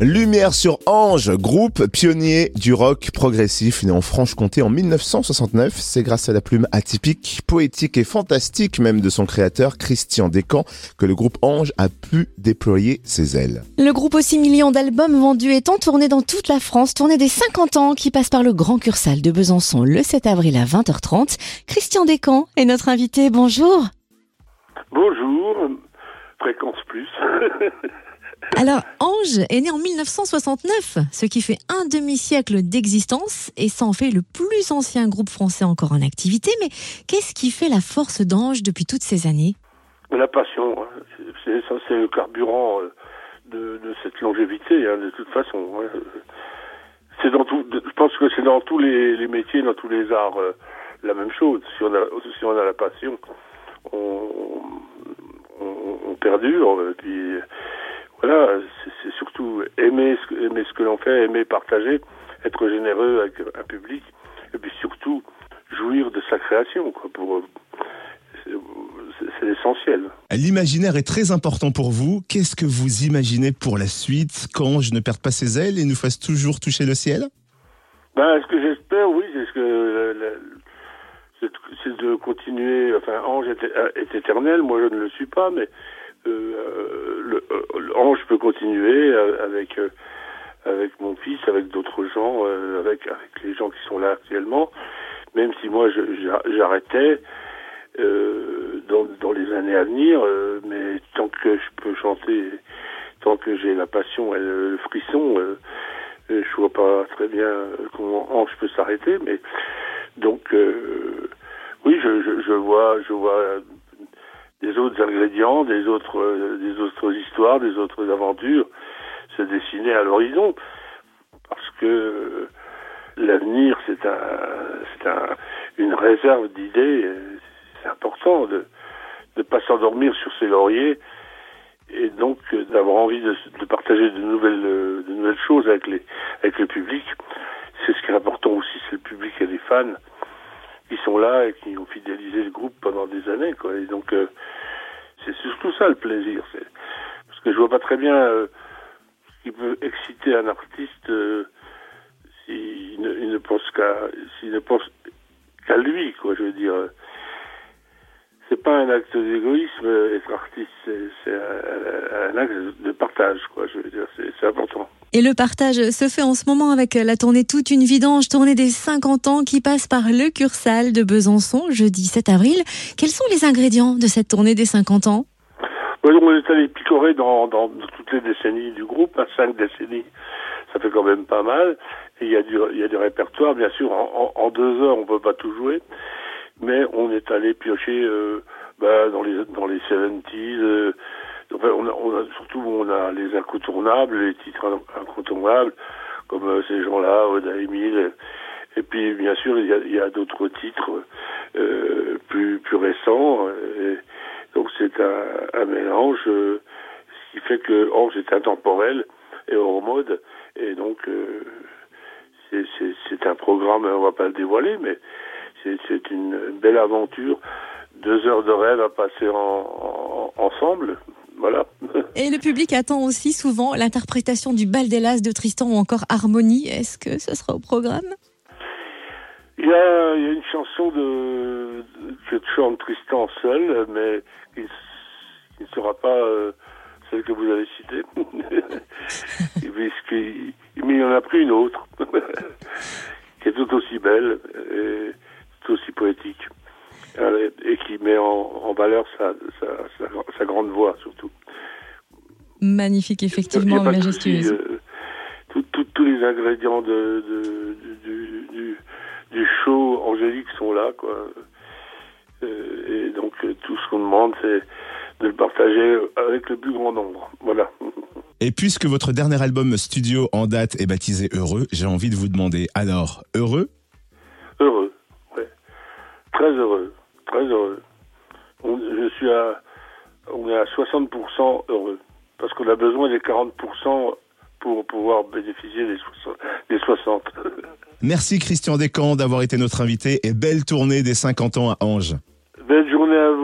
Lumière sur Ange, groupe pionnier du rock progressif né en Franche-Comté en 1969. C'est grâce à la plume atypique, poétique et fantastique même de son créateur Christian Descamps que le groupe Ange a pu déployer ses ailes. Le groupe aussi millions d'albums vendus étant tourné dans toute la France, tourné des 50 ans qui passe par le Grand Cursal de Besançon le 7 avril à 20h30. Christian Descamps est notre invité. Bonjour. Bonjour, fréquence plus. Alors, Ange est né en 1969, ce qui fait un demi-siècle d'existence et ça en fait le plus ancien groupe français encore en activité. Mais qu'est-ce qui fait la force d'Ange depuis toutes ces années? La passion, hein. c'est ça, c'est le carburant euh, de, cette longévité, hein, de toute façon. C'est dans tout, je pense que c'est dans tous les, métiers, dans tous les arts, euh, la même chose. Si on a, si on a la passion, on, on, on perdure. Et puis voilà, c'est surtout aimer ce, que- aimer ce que l'on fait, aimer partager, être généreux avec un public, et puis surtout jouir de sa création. Quoi, pour euh, c'est l'essentiel. L'imaginaire est très important pour vous. Qu'est-ce que vous imaginez pour la suite quand Ange ne perd pas ses ailes et nous fasse toujours toucher le ciel? Ben, ce que j'espère, oui, c'est ce que de continuer. Enfin, Ange est, est éternel. Moi, je ne le suis pas, mais euh, le Ange peut continuer euh, avec euh, avec mon fils, avec d'autres gens, avec avec les gens qui sont là actuellement. Même si moi, je- j'a- j'arrêtais dans, dans les années à venir, mais tant que je peux chanter, tant que j'ai la passion et le, frisson. je vois pas très bien comment Ange peut s'arrêter, mais donc euh, oui, je, je, je vois, je vois autres ingrédients, des autres, euh, des autres histoires, des autres aventures se dessiner à l'horizon, parce que l'avenir c'est un, c'est un, une réserve d'idées. euh, C'est important de ne pas s'endormir sur ses lauriers et donc euh, d'avoir envie de, partager de nouvelles, euh, de nouvelles choses avec les, avec le public. C'est ce qui est important aussi, c'est le public et les fans qui sont là et qui ont fidélisé le groupe pendant des années. Et donc c'est surtout ça le plaisir. Parce que je vois pas très bien euh, ce qui peut exciter un artiste euh, s'il ne, il ne pense qu'à s'il ne pense qu'à lui, quoi. Je veux dire. c'est pas un acte d'égoïsme, euh, être artiste, c'est, un, un acte de partage, quoi. Je veux dire, c'est important. Et le partage se fait en ce moment avec la tournée Toute une vidange, tournée des 50 ans qui passe par le Cursal de Besançon, jeudi 7 avril. Quels sont les ingrédients de cette tournée des 50 ans? On est allé picorer dans, dans, toutes les décennies du groupe, à cinq décennies, ça fait quand même pas mal. Il y a du, il y a du répertoire, bien sûr. En deux heures, on peut pas tout jouer, mais on est allé piocher euh, bah, dans les dans les 70s. Euh, enfin, on a, on a surtout on a les incontournables, les titres incontournables, comme euh, ces gens-là, Oda Emile. Et puis bien sûr, il y a, a d'autres titres euh, plus plus récents. Et, donc c'est un, un mélange, euh, ce qui fait que Ange est intemporel et hors mode. Et donc euh, c'est- un programme, on va pas le dévoiler, mais c'est une belle aventure. Deux heures de rêve à passer en, en- ensemble. Voilà. Et le public attend aussi souvent l'interprétation du Bal d'Hélas de Tristan ou encore Harmonie. Est-ce que ce sera au programme? Il y a, il y a une chanson de, de- que chante Tristan seul, mais qui, ne- sera pas euh, celle que vous avez citée. Mais il en a pris une autre, qui est tout aussi belle et tout aussi poétique, et qui met en, en valeur sa, sa, sa, sa grande voix surtout. Magnifique, effectivement, majestueuse. euh, tout- tout- tous les ingrédients de, de, du, du, du show angélique sont là, quoi. Euh, et donc, euh, tout ce qu'on demande, c'est de le partager avec le plus grand nombre. Voilà. Et puisque votre dernier album studio en date est baptisé Heureux, j'ai envie de vous demander alors, heureux? Heureux, ouais. Très heureux, très heureux. On- je suis à, on est à 60% heureux. Parce qu'on a besoin des 40% pour pouvoir bénéficier des 60. Des 60. Merci Christian Descamps d'avoir été notre invité et belle tournée des 50 ans à Ange. Belle journée à vous.